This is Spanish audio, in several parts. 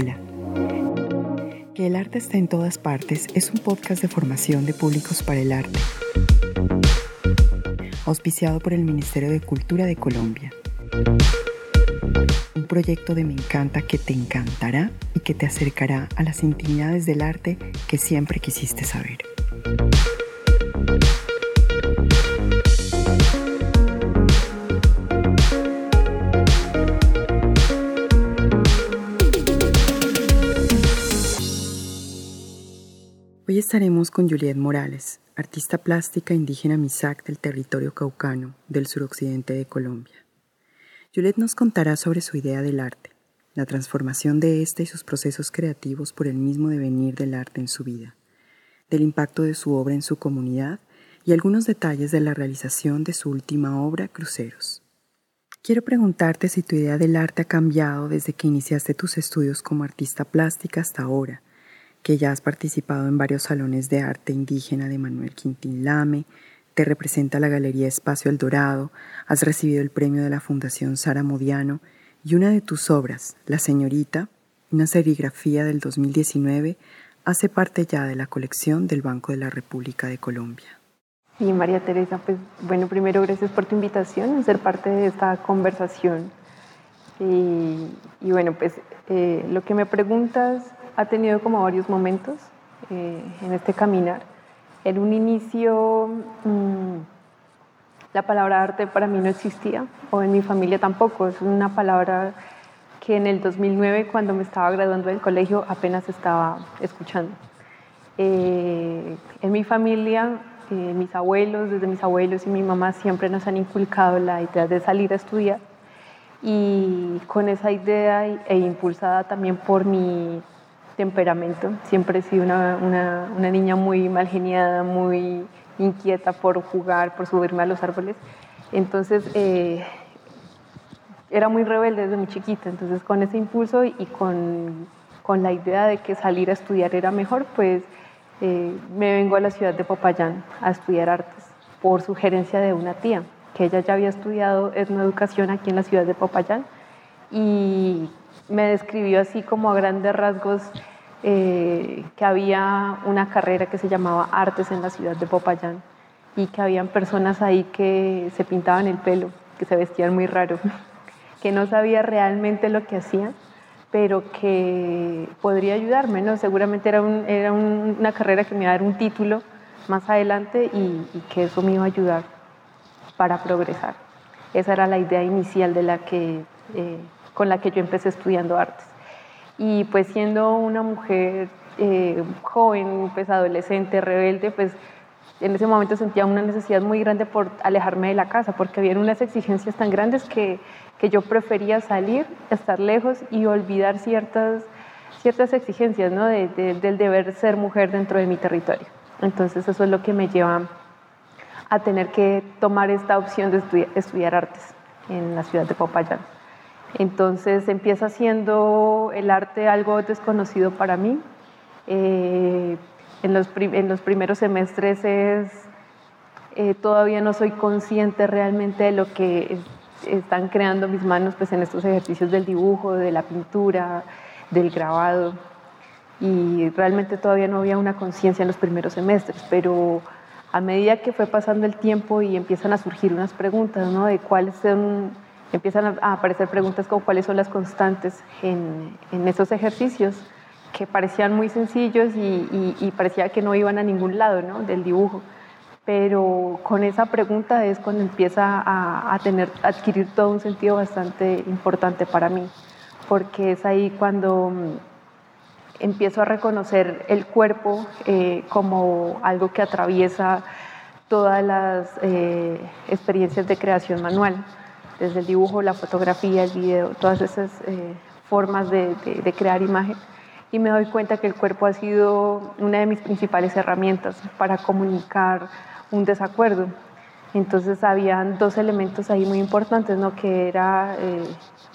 Hola. Que el arte esté en todas partes es un podcast de formación de públicos para el arte, auspiciado por el Ministerio de Cultura de Colombia. Un proyecto de Me encanta que te encantará y que te acercará a las intimidades del arte que siempre quisiste saber. Estaremos con Juliette Morales, artista plástica indígena Misak del territorio caucano del suroccidente de Colombia. Juliette nos contará sobre su idea del arte, la transformación de éste y sus procesos creativos por el mismo devenir del arte en su vida, del impacto de su obra en su comunidad y algunos detalles de la realización de su última obra, Cruceros. Quiero preguntarte si tu idea del arte ha cambiado desde que iniciaste tus estudios como artista plástica hasta ahora que ya has participado en varios salones de arte indígena de Manuel Quintín Lame, te representa la Galería Espacio El Dorado, has recibido el premio de la Fundación Sara Modiano y una de tus obras, La Señorita, una serigrafía del 2019, hace parte ya de la colección del Banco de la República de Colombia. Sí, María Teresa, pues bueno, primero gracias por tu invitación a ser parte de esta conversación. Y, bueno, pues eh, lo que me preguntas ha tenido como varios momentos eh, en este caminar. En un inicio, mm, la palabra arte para mí no existía, o en mi familia tampoco. Es una palabra que en el 2009, cuando me estaba graduando del colegio, apenas estaba escuchando. Eh, en mi familia, eh, mis abuelos, desde mis abuelos y mi mamá, siempre nos han inculcado la idea de salir a estudiar. Y con esa idea e impulsada también por mi temperamento. Siempre he sido una, una, niña muy mal geniada, muy inquieta por jugar, por subirme a los árboles. Entonces, eh, era muy rebelde desde muy chiquita. Entonces, con ese impulso y con, con la idea de que salir a estudiar era mejor, pues eh, me vengo a la ciudad de Popayán a estudiar artes por sugerencia de una tía, que ella ya había estudiado etnoeducación aquí en la ciudad de Popayán y me describió así como a grandes rasgos eh, que había una carrera que se llamaba Artes en la ciudad de Popayán y que habían personas ahí que se pintaban el pelo, que se vestían muy raro, que no sabía realmente lo que hacían, pero que podría ayudarme, ¿no? Seguramente era, era una carrera que me iba a dar un título más adelante y, que eso me iba a ayudar para progresar. Esa era la idea inicial de la que... Eh, con la que yo empecé estudiando artes. Y pues siendo una mujer eh, joven, pues adolescente, rebelde, pues en ese momento sentía una necesidad muy grande por alejarme de la casa, porque había unas exigencias tan grandes que, que yo prefería salir, estar lejos y olvidar ciertas, ciertas exigencias ¿no? del deber ser mujer dentro de mi territorio. Entonces eso es lo que me lleva a tener que tomar esta opción de estudiar, estudiar artes en la ciudad de Popayán. Entonces empieza siendo el arte algo desconocido para mí. Eh, en, los primeros semestres eh, todavía no soy consciente realmente de lo que están creando mis manos pues, en estos ejercicios del dibujo, de la pintura, del grabado. Y realmente todavía no había una conciencia en los primeros semestres, pero a medida que fue pasando el tiempo y empiezan a surgir unas preguntas ¿no? de cuáles son empiezan a aparecer preguntas como cuáles son las constantes en, en esos ejercicios que parecían muy sencillos y, parecía que no iban a ningún lado ¿no? del dibujo. Pero con esa pregunta es cuando empieza a, tener, adquirir todo un sentido bastante importante para mí, porque es ahí cuando mm, empiezo a reconocer el cuerpo eh, como algo que atraviesa todas las eh, experiencias de creación manual desde el dibujo, la fotografía, el video, todas esas eh, formas de, crear imagen. Y me doy cuenta que el cuerpo ha sido una de mis principales herramientas para comunicar un desacuerdo. Entonces habían dos elementos ahí muy importantes, ¿no? que era eh,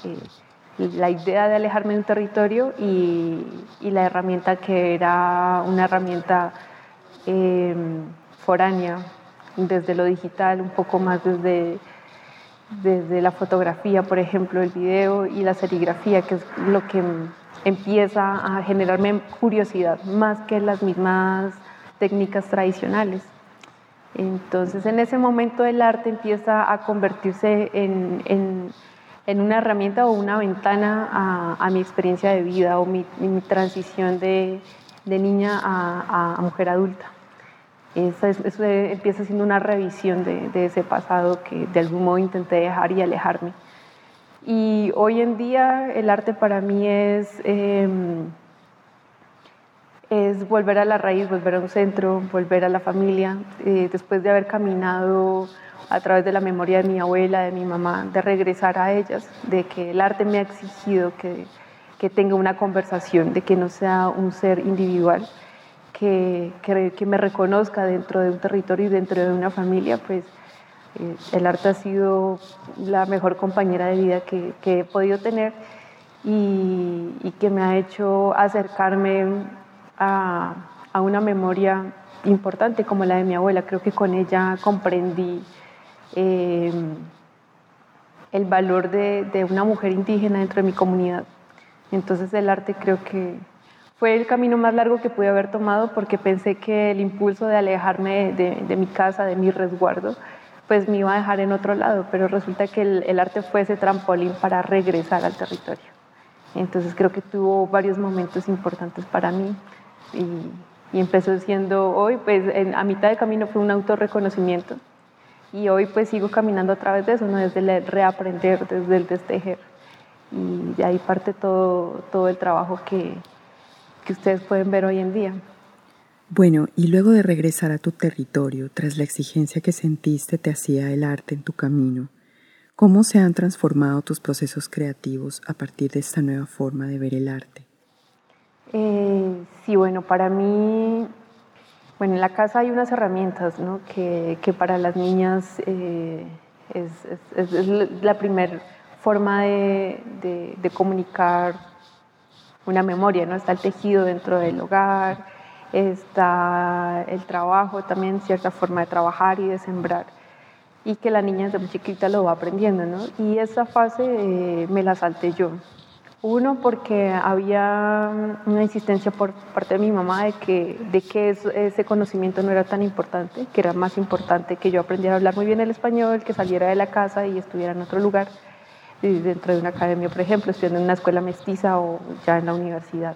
eh, la idea de alejarme de un territorio y, y la herramienta que era una herramienta foránea, desde lo digital, un poco más desde desde la fotografía, por ejemplo, el video y la serigrafía, que es lo que empieza a generarme curiosidad más que las mismas técnicas tradicionales. Entonces en ese momento el arte empieza a convertirse en, en, una herramienta o una ventana a, mi experiencia de vida o mi, transición de, de niña a, a, mujer adulta. Eso, eso, empieza siendo una revisión de, de, ese pasado que de algún modo intenté dejar y alejarme. Y hoy en día el arte para mí es... Em, es volver a la raíz, volver a un centro, volver a la familia, eh, después de haber caminado a través de la memoria de mi abuela, de mi mamá, de regresar a ellas, de que el arte me ha exigido que, que tenga una conversación, de que no sea un ser individual, que, que, me reconozca dentro de un territorio y dentro de una familia, pues eh, el arte ha sido la mejor compañera de vida que, que he podido tener y, y que me ha hecho acercarme a, una memoria importante como la de mi abuela. Creo que con ella comprendí em, el valor de, una mujer indígena dentro de mi comunidad. Entonces el arte creo que fue el camino más largo que pude haber tomado porque pensé que el impulso de alejarme de, mi casa, de mi resguardo, pues me iba a dejar en otro lado, pero resulta que el, el arte fue ese trampolín para regresar al territorio. Entonces creo que tuvo varios momentos importantes para mí y, empezó siendo hoy, pues a mitad de camino fue un autorreconocimiento y hoy pues sigo caminando a través de eso, ¿no? desde el reaprender, desde el destejer y de ahí parte todo, todo el trabajo que, que ustedes pueden ver hoy en día. Bueno, y luego de regresar a tu territorio, tras la exigencia que sentiste te hacía el arte en tu camino, ¿cómo se han transformado tus procesos creativos a partir de esta nueva forma de ver el arte? Eh, sí, bueno, para mí, bueno, en la casa hay unas herramientas ¿no? que, que, para las niñas eh, es, es, la primera forma de, de, comunicar una memoria, ¿no? Está el tejido dentro del hogar, está el trabajo, también cierta forma de trabajar y de sembrar y que la niña desde muy chiquita lo va aprendiendo, ¿no? Y esa fase eh, me la salté yo. Uno, porque había una insistencia por parte de mi mamá de que, de que ese conocimiento no era tan importante, que era más importante que yo aprendiera a hablar muy bien el español, que saliera de la casa y estuviera en otro lugar, dentro de una academia, por ejemplo, estudiando en una escuela mestiza o ya en la universidad.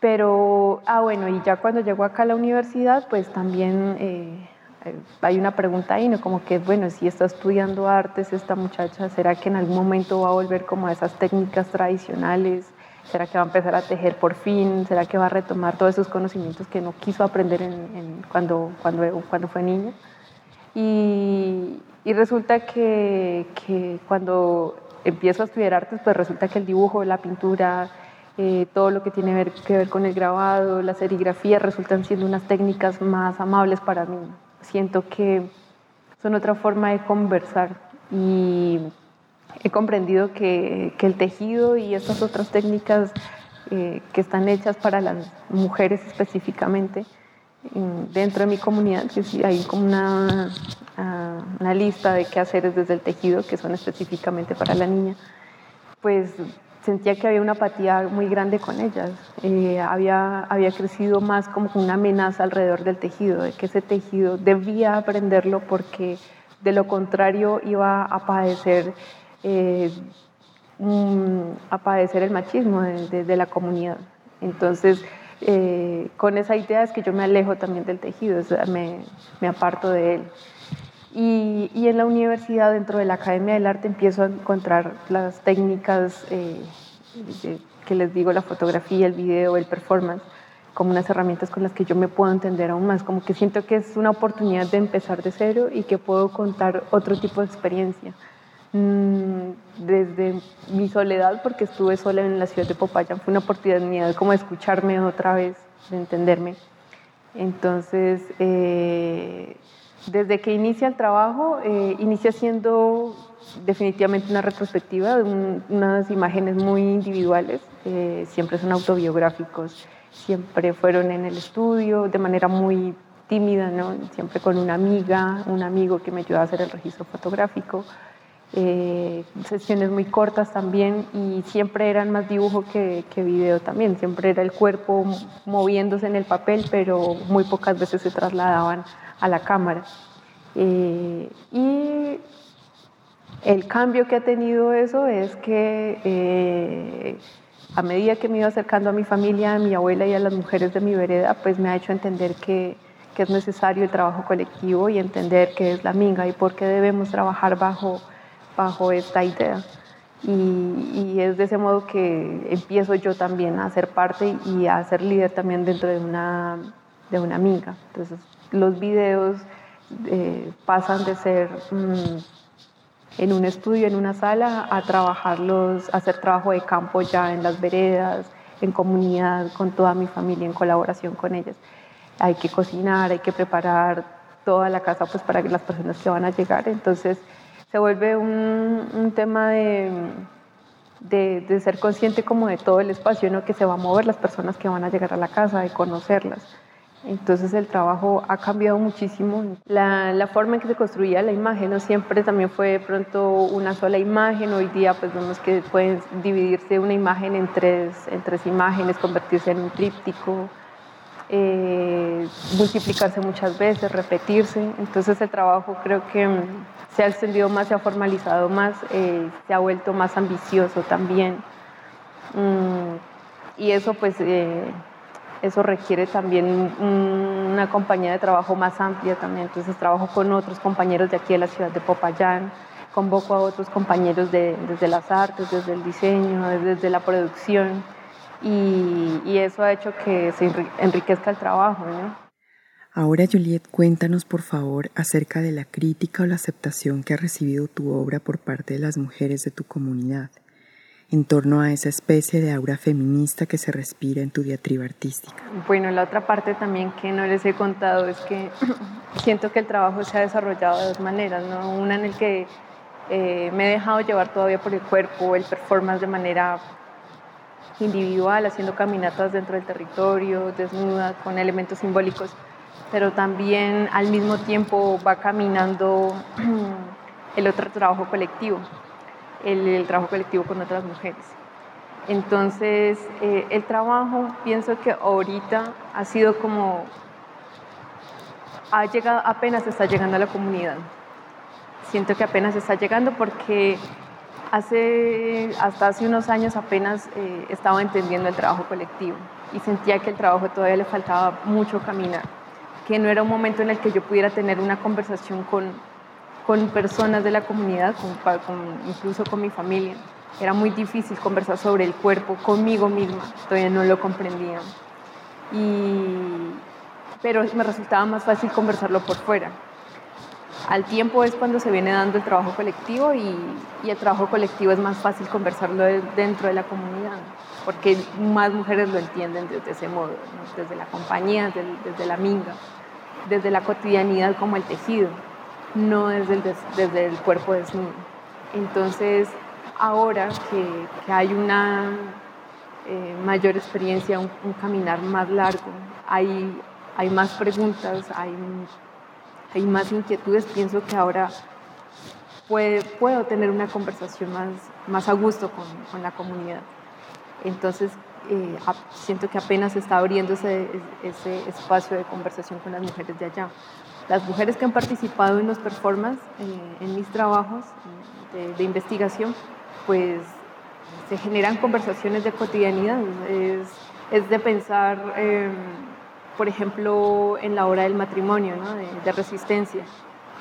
Pero, ah, bueno, y ya cuando llegó acá a la universidad, pues también eh, hay una pregunta ahí, ¿no? Como que, bueno, si está estudiando artes esta muchacha, ¿será que en algún momento va a volver como a esas técnicas tradicionales? ¿Será que va a empezar a tejer por fin? ¿Será que va a retomar todos esos conocimientos que no quiso aprender en, cuando, cuando, cuando fue niña? Y, y resulta que, cuando empiezo a estudiar artes, pues resulta que el dibujo, la pintura, eh, todo lo que tiene que ver con el grabado, la serigrafía, resultan siendo unas técnicas más amables para mí. Siento que son otra forma de conversar y he comprendido que, el tejido y estas otras técnicas eh, que están hechas para las mujeres específicamente, dentro de mi comunidad, que sí hay como una, una lista de qué hacer desde el tejido que son específicamente para la niña, pues sentía que había una apatía muy grande con ellas. Eh, había, había crecido más como una amenaza alrededor del tejido, de que ese tejido debía aprenderlo porque de lo contrario iba a padecer, eh, a padecer el machismo de, la comunidad. Entonces, eh, con esa idea es que yo me alejo también del tejido, me, me aparto de él. Y, y, en la universidad, dentro de la Academia del Arte, empiezo a encontrar las técnicas eh, que les digo, la fotografía, el video, el performance, como unas herramientas con las que yo me puedo entender aún más, como que siento que es una oportunidad de empezar de cero y que puedo contar otro tipo de experiencia. Mm, desde mi soledad, porque estuve sola en la ciudad de Popayán, fue una oportunidad como de escucharme otra vez, de entenderme. Entonces, eh, desde que inicia el trabajo, eh, inicia siendo definitivamente una retrospectiva, de unas imágenes muy individuales, eh, siempre son autobiográficos, siempre fueron en el estudio, de manera muy tímida, ¿no? Siempre con una amiga, un amigo que me ayudaba a hacer el registro fotográfico. Eh, sesiones muy cortas también y siempre eran más dibujo que, que, video también, siempre era el cuerpo moviéndose en el papel, pero muy pocas veces se trasladaban a la cámara. Eh, y el cambio que ha tenido eso es que eh, a medida que me iba acercando a mi familia, a mi abuela y a las mujeres de mi vereda, pues me ha hecho entender que, que es necesario el trabajo colectivo y entender qué es la minga y por qué debemos trabajar bajo bajo esta idea. Y, es de ese modo que empiezo yo también a ser parte y a ser líder también dentro de una, de una amiga. Entonces, los videos eh, pasan de ser mm, en un estudio, en una sala, a trabajarlos, a hacer trabajo de campo ya en las veredas, en comunidad, con toda mi familia, en colaboración con ellas. Hay que cocinar, hay que preparar toda la casa pues para las personas que van a llegar. Entonces, se vuelve un, un tema de, de, de, ser consciente como de todo el espacio ¿no? que se va a mover, las personas que van a llegar a la casa, de conocerlas. Entonces el trabajo ha cambiado muchísimo. La, forma en que se construía la imagen no siempre también fue de pronto una sola imagen. Hoy día pues vemos que pueden dividirse una imagen en tres, en tres imágenes, convertirse en un tríptico, eh, multiplicarse muchas veces, repetirse. Entonces el trabajo creo que se ha extendido más, se ha formalizado más, eh, se ha vuelto más ambicioso también. Mm, y eso pues eh, eso requiere también una compañía de trabajo más amplia también. Entonces trabajo con otros compañeros de aquí de la ciudad de Popayán, convoco a otros compañeros de, desde las artes, desde el diseño, desde la producción y, eso ha hecho que se enriquezca el trabajo. Ahora, Juliet, cuéntanos por favor acerca de la crítica o la aceptación que ha recibido tu obra por parte de las mujeres de tu comunidad, en torno a esa especie de aura feminista que se respira en tu diatriba artística. Bueno, la otra parte también que no les he contado es que siento que el trabajo se ha desarrollado de dos maneras, ¿no? Una en el que eh, me he dejado llevar todavía por el cuerpo, el performance de manera individual, haciendo caminatas dentro del territorio, desnuda, con elementos simbólicos pero también al mismo tiempo va caminando el otro trabajo colectivo, el, trabajo colectivo con otras mujeres. Entonces, eh, el trabajo, pienso que ahorita ha sido como, ha llegado, apenas está llegando a la comunidad. Siento que apenas está llegando porque hace, hasta hace unos años apenas eh, estaba entendiendo el trabajo colectivo y sentía que el trabajo todavía le faltaba mucho caminar que no era un momento en el que yo pudiera tener una conversación con, con personas de la comunidad, incluso con mi familia. Era muy difícil conversar sobre el cuerpo conmigo misma, todavía no lo comprendía. Pero me resultaba más fácil conversarlo por fuera. Al tiempo es cuando se viene dando el trabajo colectivo y, y el trabajo colectivo es más fácil conversarlo dentro de la comunidad, porque más mujeres lo entienden desde ese modo, desde la compañía, desde, desde la minga desde la cotidianidad como el tejido, no desde el, desde el cuerpo desnudo. Entonces, ahora que, hay una eh, mayor experiencia, un, caminar más largo, hay, hay más preguntas, hay, hay más inquietudes, pienso que ahora puedo tener una conversación más, más a gusto con, con la comunidad. Entonces, eh, siento que apenas está abriendo ese, espacio de conversación con las mujeres de allá. Las mujeres que han participado en los performances, en mis trabajos de, investigación, pues se generan conversaciones de cotidianidad. Es, de pensar, em, por ejemplo, en la hora del matrimonio, de, resistencia,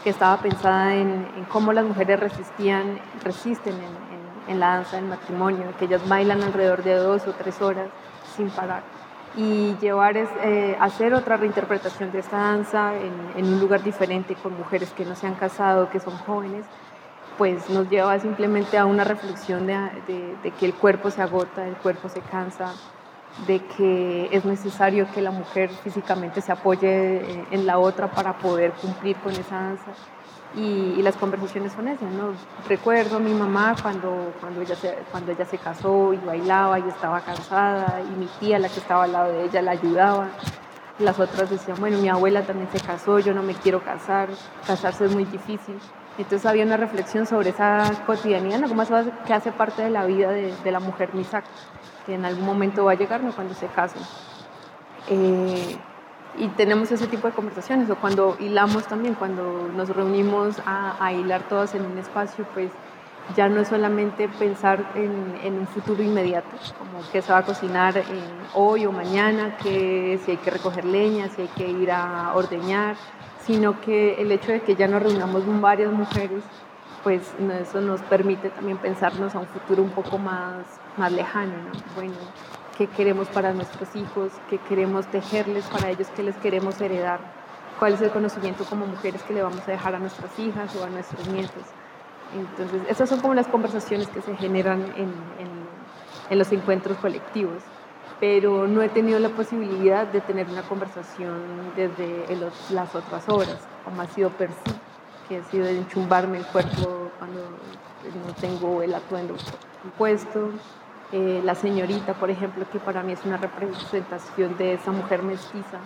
que estaba pensada en, cómo las mujeres resistían, resisten en, en la danza del matrimonio, que ellas bailan alrededor de dos o tres horas sin parar. Y llevar es, eh, hacer otra reinterpretación de esta danza en, un lugar diferente con mujeres que no se han casado, que son jóvenes, pues nos lleva simplemente a una reflexión de, de, que el cuerpo se agota, el cuerpo se cansa, de que es necesario que la mujer físicamente se apoye en la otra para poder cumplir con esa danza y, las conversaciones son esas, ¿no? Recuerdo a mi mamá cuando, cuando, ella se, cuando ella se casó y bailaba y estaba cansada y mi tía, la que estaba al lado de ella, la ayudaba. las otras decían, bueno, mi abuela también se casó, yo no me quiero casar, casarse es muy difícil. Entonces había una reflexión sobre esa cotidianidad, como eso que hace parte de la vida de, la mujer misak, que en algún momento va a llegar, ¿no? cuando se casen. Eh, y tenemos ese tipo de conversaciones, o cuando hilamos también, cuando nos reunimos a, hilar todas en un espacio, pues ya no es solamente pensar en, un futuro inmediato, como que se va a cocinar hoy o mañana, que si hay que recoger leña, si hay que ir a ordeñar, sino que el hecho de que ya nos reunamos varias mujeres, pues eso nos permite también pensarnos a un futuro un poco más, más lejano, ¿no? Bueno, ¿qué queremos para nuestros hijos? ¿Qué queremos tejerles para ellos? ¿Qué les queremos heredar? ¿Cuál es el conocimiento como mujeres que le vamos a dejar a nuestras hijas o a nuestros nietos? Entonces, esas son como las conversaciones que se generan en, los encuentros colectivos, pero no he tenido la posibilidad de tener una conversación desde las otras obras, como ha sido per que ha sido enchumbarme el cuerpo cuando no tengo el atuendo puesto. Eh, la señorita, por ejemplo, que para mí es una representación de esa mujer mestiza,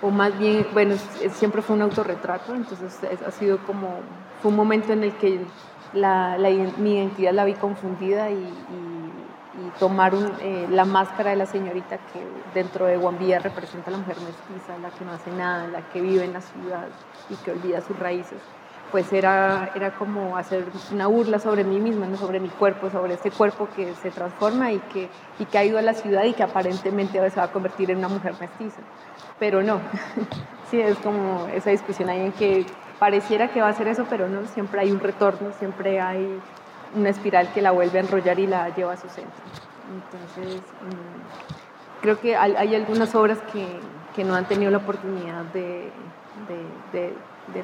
o más bien, bueno, siempre fue un autorretrato, entonces ha sido como, fue un momento en el que la, mi identidad la vi confundida y, tomar eh, la máscara de la señorita que dentro de Guambía representa a la mujer mestiza, la que no hace nada, la que vive en la ciudad y que olvida sus raíces, pues era, era como hacer una burla sobre mí misma, ¿no? sobre mi cuerpo, sobre este cuerpo que se transforma y que, y que ha ido a la ciudad y que aparentemente se va a convertir en una mujer mestiza. Pero no, sí, es como esa discusión ahí en que pareciera que va a ser eso, pero no, siempre hay un retorno, siempre hay una espiral que la vuelve a enrollar y la lleva a su centro. Entonces, mm, creo que hay, algunas obras que, que, no han tenido la oportunidad de,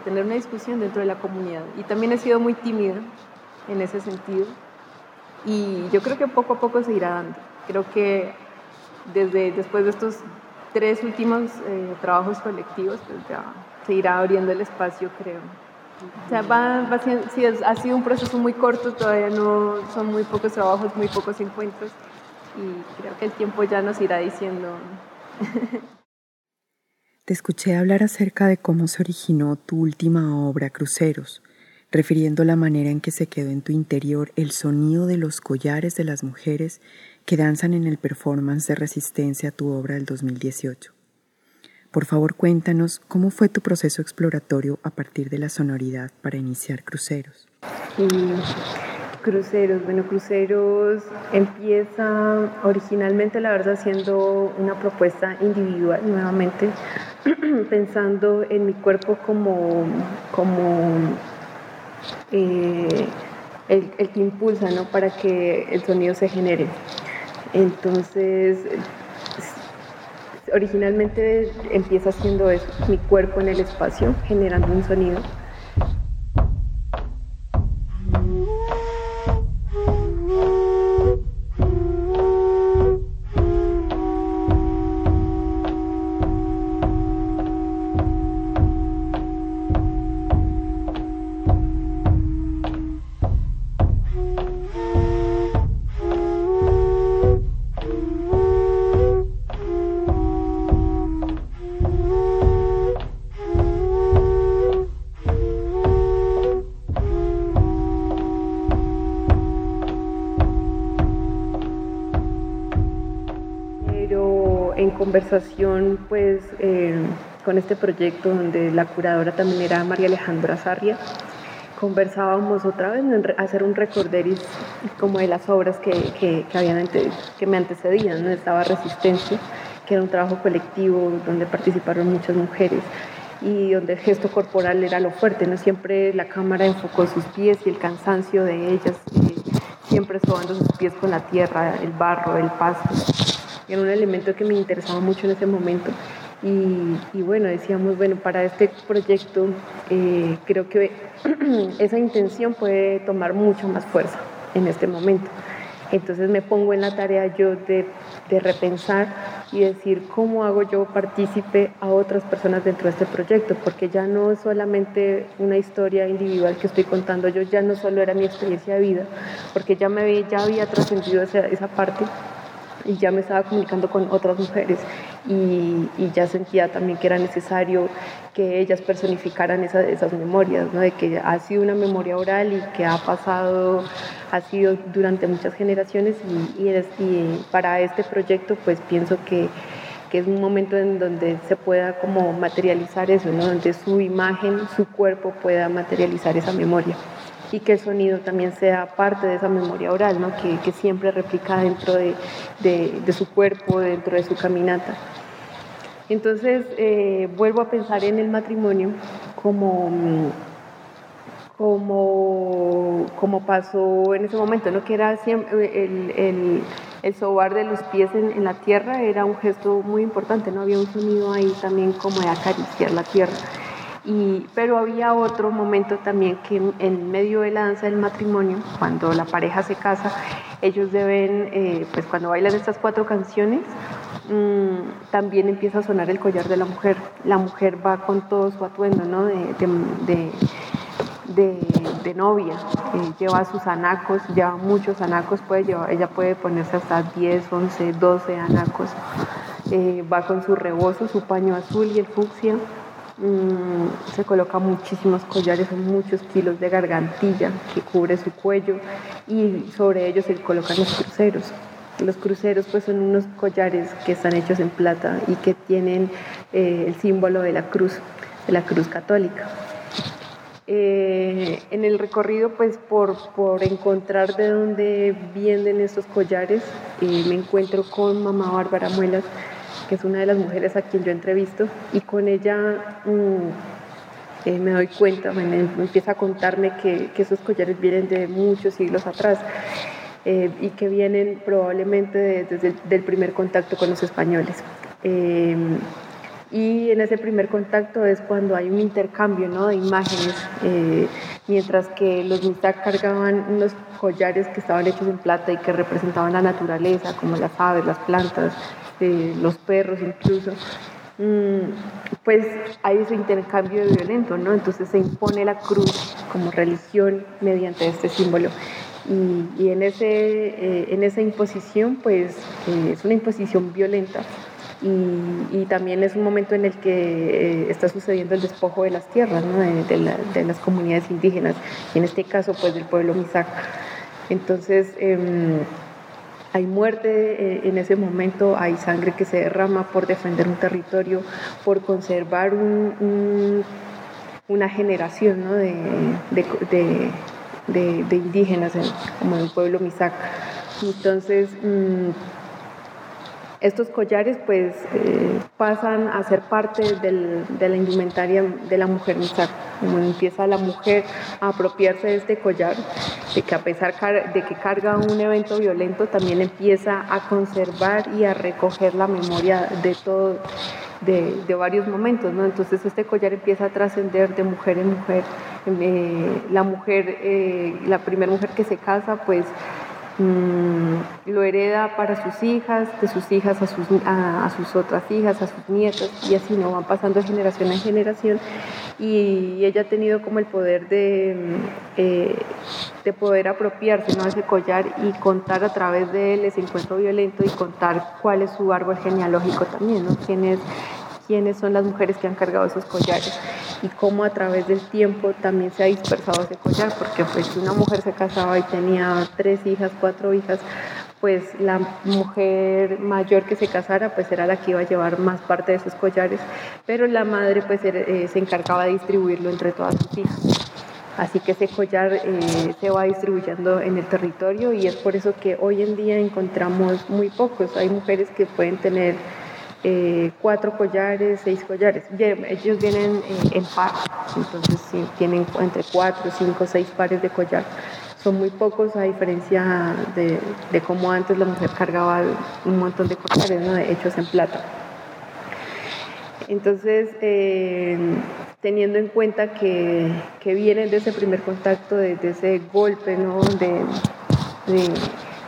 tener una discusión dentro de la comunidad. Y también he sido muy tímida en ese sentido. Y yo creo que poco a poco se irá dando. Creo que desde después de estos tres últimos eh, trabajos colectivos, pues ya se irá abriendo el espacio, creo. O sea, va, ha sido un proceso muy corto, todavía no son muy pocos trabajos, muy pocos encuentros y creo que el tiempo ya nos irá diciendo. Te escuché hablar acerca de cómo se originó tu última obra, Cruceros, refiriendo la manera en que se quedó en tu interior el sonido de los collares de las mujeres que danzan en el performance de resistencia a tu obra del 2018. Por favor, cuéntanos cómo fue tu proceso exploratorio a partir de la sonoridad para iniciar Cruceros. cruceros, bueno, Cruceros empieza originalmente, la verdad, siendo una propuesta individual, nuevamente, pensando en mi cuerpo como, como eh, el, que impulsa ¿no? para que el sonido se genere. Entonces, originalmente empieza haciendo eso, mi cuerpo en el espacio, generando un sonido. Conversación pues eh, con este proyecto donde la curadora también era María Alejandra Sarria, conversábamos otra vez en hacer un recorderis como de las obras que, que, habían que me antecedían, ¿no? estaba Resistencia, que era un trabajo colectivo donde participaron muchas mujeres y donde el gesto corporal era lo fuerte, no siempre la cámara enfocó sus pies y el cansancio de ellas, siempre sobando sus pies con la tierra, el barro, el pasto era un elemento que me interesaba mucho en ese momento. Y, bueno, decíamos, bueno, para este proyecto eh, creo que esa intención puede tomar mucho más fuerza en este momento. Entonces me pongo en la tarea yo de, de, repensar y decir cómo hago yo partícipe a otras personas dentro de este proyecto, porque ya no es solamente una historia individual que estoy contando yo, ya no solo era mi experiencia de vida, porque ya, me, ya había trascendido esa, esa parte, y ya me estaba comunicando con otras mujeres y, ya sentía también que era necesario que ellas personificaran esas memorias, de que ha sido una memoria oral y que ha pasado, ha sido durante muchas generaciones y, y, para este proyecto pues pienso que, que, es un momento en donde se pueda como materializar eso, ¿no? donde su imagen, su cuerpo pueda materializar esa memoria y que el sonido también sea parte de esa memoria oral, ¿no? que, siempre replica dentro de, de, su cuerpo, dentro de su caminata. Entonces eh, vuelvo a pensar en el matrimonio como, como, como pasó en ese momento, ¿no? que era el, el, el sobar de los pies en, en, la tierra era un gesto muy importante, ¿no? había un sonido ahí también como de acariciar la tierra pero había otro momento también que en medio de la danza del matrimonio, cuando la pareja se casa, ellos deben, eh, pues cuando bailan estas cuatro canciones, mm, también empieza a sonar el collar de la mujer. La mujer va con todo su atuendo ¿no? de, novia, eh, lleva sus anacos, lleva muchos anacos, puede llevar, ella puede ponerse hasta 10, 11, 12 anacos. Eh, va con su rebozo, su paño azul y el fucsia Mm, se coloca muchísimos collares, muchos kilos de gargantilla que cubre su cuello y sobre ellos se colocan los cruceros. Los cruceros pues son unos collares que están hechos en plata y que tienen eh, el símbolo de la cruz, de la cruz católica. Eh, en el recorrido, pues por, por, encontrar de dónde vienen estos collares, eh, me encuentro con mamá Bárbara Muelas, que es una de las mujeres a quien yo entrevisto, y con ella mm, eh, me doy cuenta, me, empieza a contarme que, esos collares vienen de muchos siglos atrás eh, y que vienen probablemente desde el primer contacto con los españoles. Em, y en ese primer contacto es cuando hay un intercambio ¿no? de imágenes, eh, mientras que los Mizak cargaban unos collares que estaban hechos en plata y que representaban la naturaleza, como las aves, las plantas, los perros incluso, mm, pues hay ese intercambio violento, ¿no? Entonces se impone la cruz como religión mediante este símbolo. Y, en, ese, eh, en esa imposición, pues eh, es una imposición violenta. Y, también es un momento en el que eh, está sucediendo el despojo de las tierras, ¿no? de, las comunidades indígenas, y en este caso, pues del pueblo Misak. Entonces, em, hay muerte eh, en ese momento, hay sangre que se derrama por defender un territorio, por conservar una generación de, indígenas como el pueblo Misak. Entonces, mm, estos collares pues eh, pasan a ser parte de la indumentaria de la mujer Misak. Como empieza la mujer a apropiarse de este collar, de que a pesar de que carga un evento violento, también empieza a conservar y a recoger la memoria de todo, de, varios momentos, ¿no? Entonces este collar empieza a trascender de mujer en mujer. Eh, la mujer, eh, la primera mujer que se casa, pues Mm, lo hereda para sus hijas, de sus hijas a sus, a, sus otras hijas, a sus nietos, y así no van pasando de generación en generación. Y ella ha tenido como el poder de, mm, eh, de poder apropiarse ¿no? de ese collar y contar a través de él ese encuentro violento y contar cuál es su árbol genealógico también, ¿no? quién es quiénes son las mujeres que han cargado esos collares y cómo a través del tiempo también se ha dispersado ese collar, porque pues si una mujer se casaba y tenía tres hijas, cuatro hijas, pues la mujer mayor que se casara pues era la que iba a llevar más parte de esos collares, pero la madre pues eh, se encargaba de distribuirlo entre todas sus hijas. Así que ese collar eh, se va distribuyendo en el territorio y es por eso que hoy en día encontramos muy pocos. Hay mujeres que pueden tener eh, cuatro collares, seis collares. Ellos vienen eh, en par, entonces tienen entre cuatro, cinco, seis pares de collar. Son muy pocos a diferencia de, de cómo antes la mujer cargaba un montón de collares hechos en plata. Entonces, eh, teniendo en cuenta que, que, vienen de ese primer contacto, de, ese golpe ¿no? de,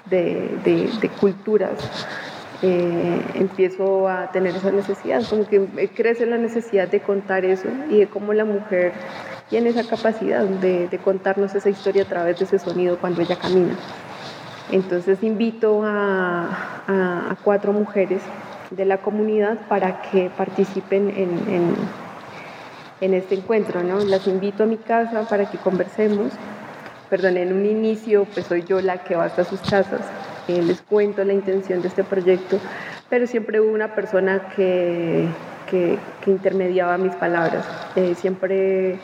de, de culturas, eh, empiezo a tener esa necesidad, como que crece la necesidad de contar eso y de cómo la mujer tiene esa capacidad de, contarnos esa historia a través de ese sonido cuando ella camina. Entonces invito a, a, cuatro mujeres de la comunidad para que participen en, en, en, este encuentro. ¿no? Las invito a mi casa para que conversemos. Perdón, en un inicio pues soy yo la que va hasta sus casas, eh, les cuento la intención de este proyecto, pero siempre hubo una persona que, que, que intermediaba mis palabras. Eh, siempre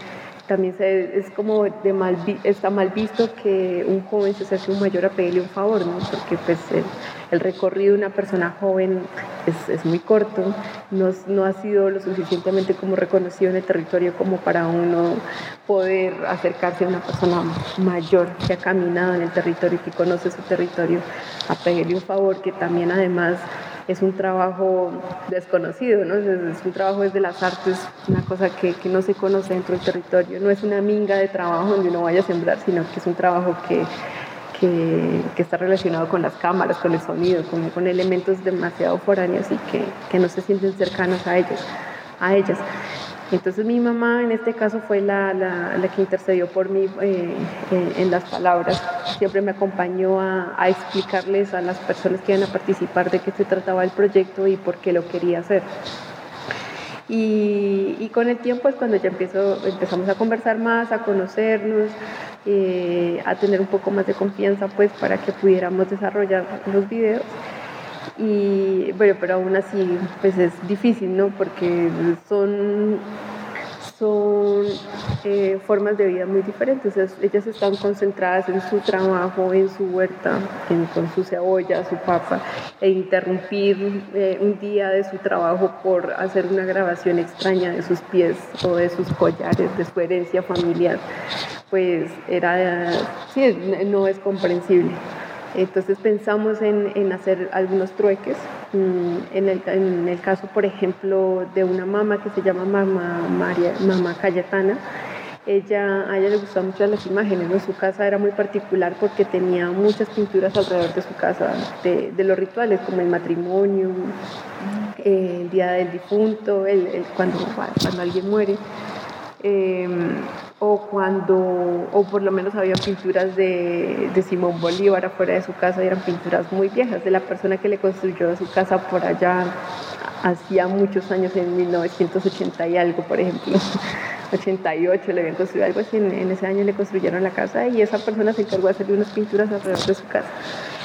también es como de mal, está mal visto que un joven se acerque un mayor a pedirle un favor, ¿no? porque pues el, recorrido de una persona joven es, muy corto, no, no, ha sido lo suficientemente como reconocido en el territorio como para uno poder acercarse a una persona mayor que ha caminado en el territorio y que conoce su territorio a pedirle un favor que también además es un trabajo desconocido, ¿no? es, un trabajo desde las artes, una cosa que, que, no se conoce dentro del territorio, no es una minga de trabajo donde uno vaya a sembrar, sino que es un trabajo que, que, que está relacionado con las cámaras, con el sonido, con, con elementos demasiado foráneos y que, que, no se sienten cercanos a ellos, a ellas. Entonces mi mamá en este caso fue la, la, la que intercedió por mí eh, en, en, las palabras. Siempre me acompañó a, a, explicarles a las personas que iban a participar de qué se trataba el proyecto y por qué lo quería hacer. Y, y con el tiempo es cuando ya empiezo, empezamos a conversar más, a conocernos, eh, a tener un poco más de confianza pues para que pudiéramos desarrollar los videos y bueno, pero aún así pues es difícil, ¿no? Porque son, son eh, formas de vida muy diferentes. Ellas están concentradas en su trabajo, en su huerta, en, con su cebolla, su papa, e interrumpir eh, un día de su trabajo por hacer una grabación extraña de sus pies o de sus collares, de su herencia familiar, pues era, sí, no es comprensible. Entonces pensamos en, hacer algunos trueques. Mm, en el, caso, por ejemplo, de una mamá que se llama Mamá, María, mamá Cayetana, ella, a ella le gustaban mucho las imágenes, ¿no? su casa era muy particular porque tenía muchas pinturas alrededor de su casa, de, los rituales como el matrimonio, el día del difunto, el, cuando, cuando alguien muere. Eh, o cuando, o por lo menos había pinturas de, de, Simón Bolívar afuera de su casa, y eran pinturas muy viejas, de la persona que le construyó su casa por allá hacía muchos años, en 1980 y algo, por ejemplo. 88 le habían construido algo así, en, en ese año le construyeron la casa y esa persona se encargó de hacerle unas pinturas alrededor de su casa.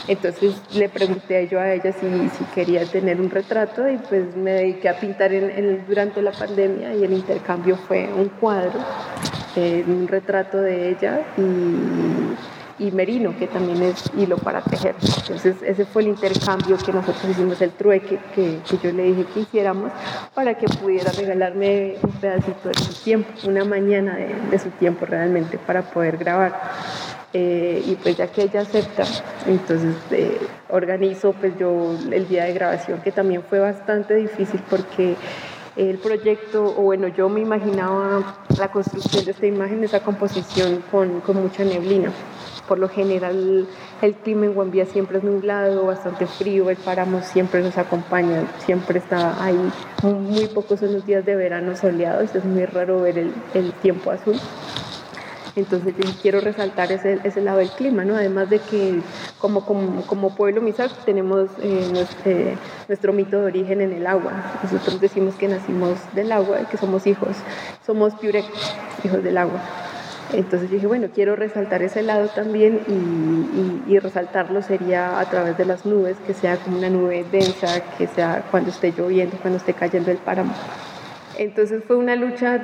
Entonces le pregunté yo a ella si, si, quería tener un retrato y pues me dediqué a pintar en, durante la pandemia y el intercambio fue un cuadro, eh, un retrato de ella y, y, merino, que también es hilo para tejer. Entonces ese fue el intercambio que nosotros hicimos, el trueque que, que yo le dije que hiciéramos para que pudiera regalarme un pedacito de su tiempo, una mañana de, de su tiempo realmente para poder grabar. Eh, y pues ya que ella acepta, entonces eh, organizo pues yo el día de grabación que también fue bastante difícil porque el proyecto, o bueno, yo me imaginaba la construcción de esta imagen, esa composición con, con mucha neblina. Por lo general el clima en Guambía siempre es nublado, bastante frío, el páramo siempre nos acompaña, siempre está ahí, muy pocos son los días de verano soleados, es muy raro ver el, el tiempo azul. Entonces yo quiero resaltar ese, ese lado del clima, ¿no? Además de que como, como, como pueblo Misak tenemos eh, nuestro, eh, nuestro, mito de origen en el agua. Nosotros decimos que nacimos del agua y que somos hijos, somos piurec, hijos del agua. Entonces dije, bueno, quiero resaltar ese lado también y, resaltarlo sería a través de las nubes, que sea como una nube densa, que sea cuando esté lloviendo, cuando esté cayendo el páramo. Entonces fue una lucha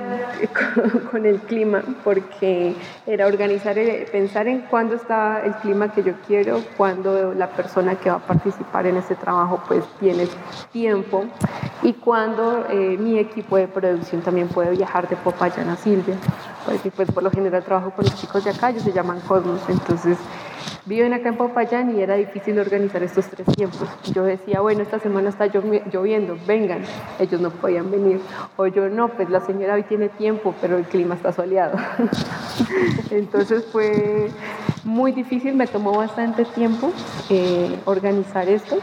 con el clima porque era organizar, pensar en cuándo está el clima que yo quiero, cuándo la persona que va a participar en este trabajo pues tiene tiempo y cuándo eh, mi equipo de producción también puede viajar de Popayán a Silvia, porque pues por lo general trabajo con los chicos de acá, ellos se llaman Cosmos, entonces viven acá en Popayán y era difícil organizar estos tres tiempos. Yo decía, bueno, esta semana está lloviendo, vengan. Ellos no podían venir. O yo, no, pues la señora hoy tiene tiempo, pero el clima está soleado. Entonces fue muy difícil, me tomó bastante tiempo eh, organizar esto.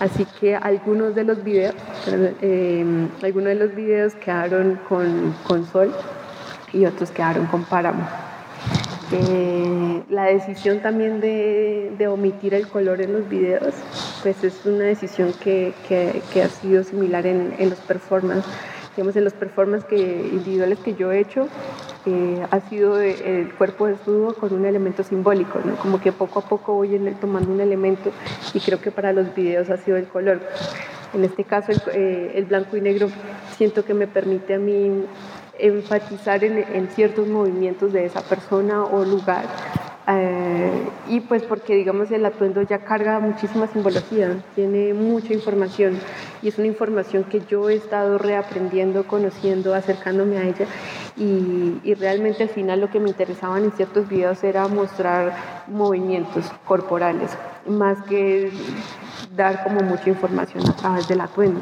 Así que algunos de los videos, eh, algunos de los videos quedaron con, con sol y otros quedaron con páramo. Eh, la decisión también de, omitir el color en los videos, pues es una decisión que, que, que ha sido similar en, en los performances digamos, en los performances que, individuales que yo he hecho, eh, ha sido el cuerpo desnudo con un elemento simbólico, ¿no? como que poco a poco voy tomando un elemento y creo que para los videos ha sido el color. En este caso el, eh, blanco y negro siento que me permite a mí enfatizar en, ciertos movimientos de esa persona o lugar eh, y pues porque digamos el atuendo ya carga muchísima simbología, tiene mucha información y es una información que yo he estado reaprendiendo, conociendo, acercándome a ella y, y realmente al final lo que me interesaban en ciertos videos era mostrar movimientos corporales, más que dar como mucha información a través del atuendo.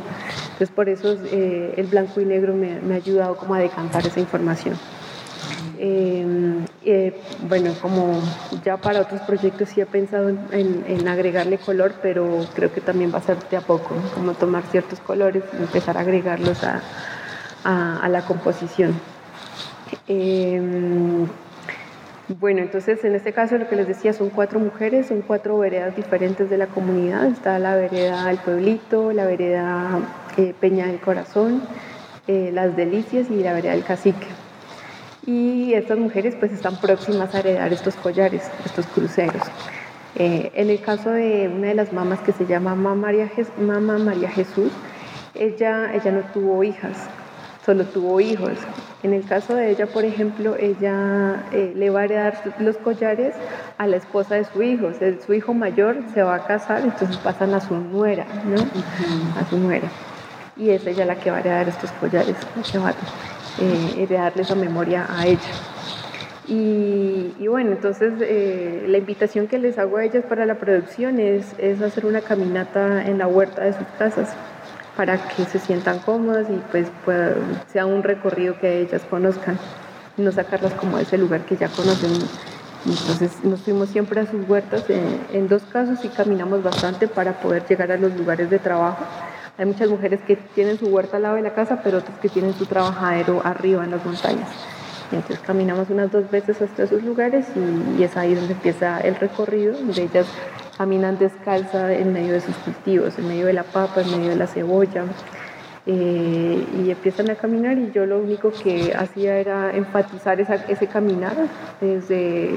Entonces por eso eh, el blanco y negro me, ha ayudado como a decantar esa información. Em, eh, bueno, como ya para otros proyectos sí he pensado en, agregarle color, pero creo que también va a ser de a poco, como tomar ciertos colores y empezar a agregarlos a, la composición. Bueno, entonces en este caso lo que les decía son cuatro mujeres, son cuatro veredas diferentes de la comunidad. Está la vereda del pueblito, la vereda eh, Peña del Corazón, eh, Las Delicias y la vereda del Cacique y estas mujeres pues están próximas a heredar estos collares, estos cruceros. Eh, en el caso de una de las mamás que se llama María, María Jesús, ella, ella no tuvo hijas, solo tuvo hijos. En el caso de ella, por ejemplo, ella eh, le va a heredar los collares a la esposa de su hijo. su hijo mayor se va a casar, entonces pasan a su nuera, ¿no? A su nuera. Y es ella la que va a heredar estos collares, eh, heredarle esa memoria a ella. Y, bueno, entonces eh, la invitación que les hago a ellas para la producción es, es hacer una caminata en la huerta de sus casas para que se sientan cómodas y pues sea un recorrido que ellas conozcan, no sacarlas como de ese lugar que ya conocen. Entonces nos fuimos siempre a sus huertas, en, en dos casos y caminamos bastante para poder llegar a los lugares de trabajo hay muchas mujeres que tienen su huerta al lado de la casa, pero otras que tienen su trabajadero arriba en las montañas. Y entonces caminamos unas dos veces hasta esos lugares y, es ahí donde empieza el recorrido, donde ellas caminan descalza en medio de sus cultivos, en medio de la papa, en medio de la cebolla. Eh, y empiezan a caminar y yo lo único que hacía era enfatizar ese caminar desde,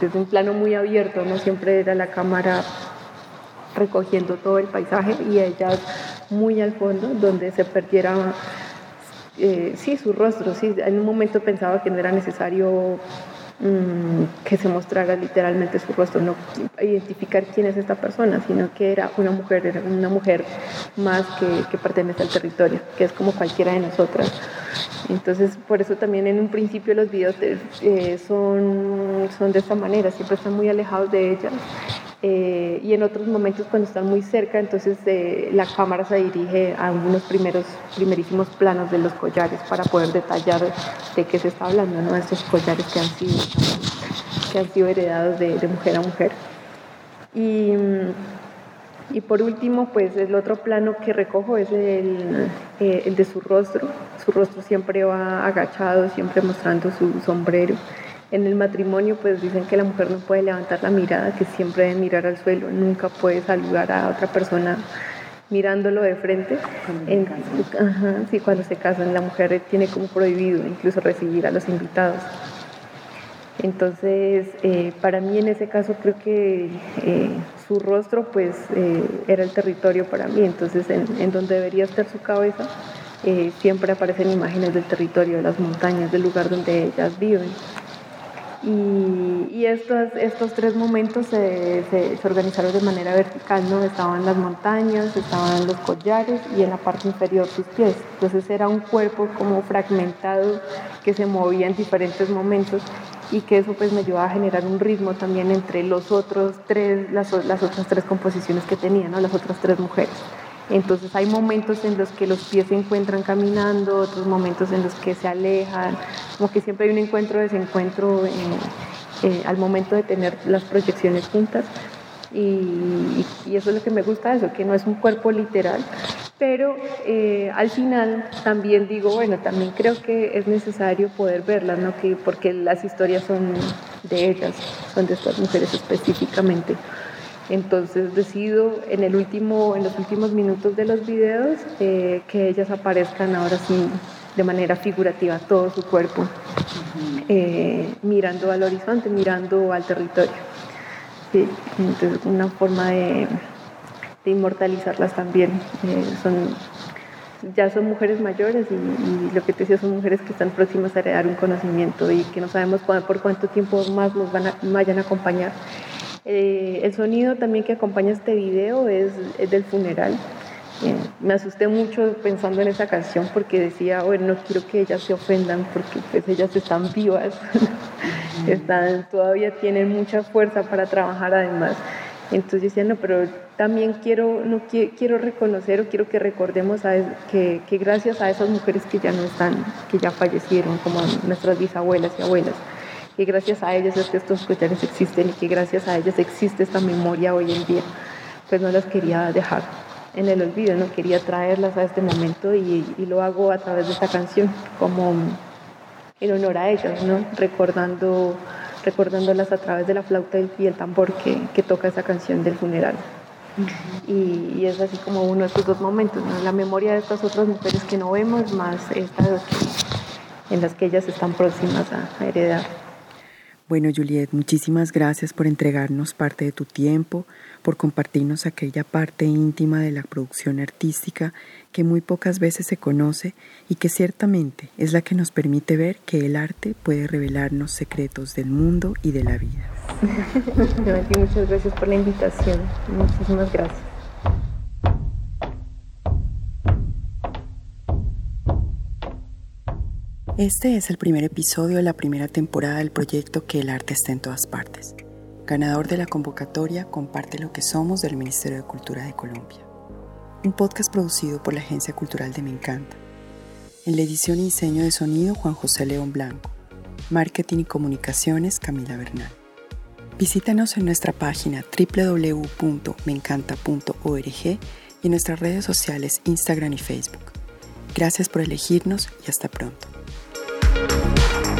desde un plano muy abierto, no siempre era la cámara recogiendo todo el paisaje y ellas muy al fondo, donde se perdiera, eh, sí, su rostro. Sí, en un momento pensaba que no era necesario que se mostrara literalmente su rostro, no identificar quién es esta persona, sino que era una mujer, era una mujer más que, que pertenece al territorio, que es como cualquiera de nosotras. Entonces, por eso también en un principio los videos eh, son, son de esta manera, siempre están muy alejados de ellas eh, y en otros momentos cuando están muy cerca, entonces eh, la cámara se dirige a unos primeros, primerísimos planos de los collares para poder detallar de qué se está hablando, ¿no? estos collares que han sido, que han sido heredados de, mujer a mujer. Y, y, por último, pues el otro plano que recojo es el, eh, el de su rostro. Su rostro siempre va agachado, siempre mostrando su sombrero. En el matrimonio pues dicen que la mujer no puede levantar la mirada, que siempre debe mirar al suelo, nunca puede saludar a otra persona mirándolo de frente. sí, cuando se casan la mujer tiene como prohibido incluso recibir a los invitados. Entonces, eh, para mí en ese caso creo que eh, su rostro pues eh, era el territorio para mí, entonces en, en donde debería estar su cabeza siempre aparecen imágenes del territorio, de las montañas, del lugar donde ellas viven. Y, estos, estos tres momentos se, se, organizaron de manera vertical, ¿no? Estaban las montañas, estaban los collares y en la parte inferior sus pies. Entonces era un cuerpo como fragmentado que se movía en diferentes momentos y que eso pues me ayudaba a generar un ritmo también entre los otros tres, las, las otras tres composiciones que tenía, ¿no? Las otras tres mujeres. Entonces hay momentos en los que los pies se encuentran caminando, otros momentos en los que se alejan, como que siempre hay un encuentro, desencuentro eh, al momento de tener las proyecciones juntas. Y, eso es lo que me gusta, eso, que no es un cuerpo literal, pero eh, al final también digo, bueno, también creo que es necesario poder verlas, ¿no? que, porque las historias son de ellas, son de estas mujeres específicamente. Entonces decido en, el último, en los últimos minutos de los videos eh, que ellas aparezcan ahora sí de manera figurativa, todo su cuerpo, eh, mirando al horizonte, mirando al territorio. entonces una forma de inmortalizarlas también. Eh, son, ya son mujeres mayores y, lo que te decía son mujeres que están próximas a heredar un conocimiento y que no sabemos por cuánto tiempo más nos van a, vayan a acompañar. Eh, el sonido también que acompaña este video es, del funeral. Eh, me asusté mucho pensando en esa canción porque decía, bueno, no quiero que ellas se ofendan porque pues ellas están vivas, están, todavía tienen mucha fuerza para trabajar además. Entonces decía, no, pero también quiero, no, quiero reconocer o quiero que recordemos a, que, que, gracias a esas mujeres que ya no están, que ya fallecieron, como nuestras bisabuelas y abuelas, que gracias a ellas es que estos collares existen y que gracias a ellas existe esta memoria hoy en día, pues no las quería dejar en el olvido, no quería traerlas a este momento y, lo hago a través de esta canción, como en honor a ellas, ¿no? recordando recordándolas a través de la flauta y el tambor que, que toca esa canción del funeral. y, es así como uno de estos dos momentos, la memoria de estas otras mujeres que no vemos, más estas en las que ellas están próximas a heredar. Bueno, Juliet, muchísimas gracias por entregarnos parte de tu tiempo, por compartirnos aquella parte íntima de la producción artística que muy pocas veces se conoce y que ciertamente es la que nos permite ver que el arte puede revelarnos secretos del mundo y de la vida. muchas gracias por la invitación. Muchísimas gracias. Este es el primer episodio de la primera temporada del proyecto Que el arte esté en todas partes. Ganador de la convocatoria Comparte lo que somos del Ministerio de Cultura de Colombia. Un podcast producido por la Agencia Cultural de Me Encanta. En la edición y diseño de sonido Juan José León Blanco. Marketing y comunicaciones Camila Bernal. Visítanos en nuestra página www.meencanta.org y en nuestras redes sociales Instagram y Facebook. Gracias por elegirnos y hasta pronto.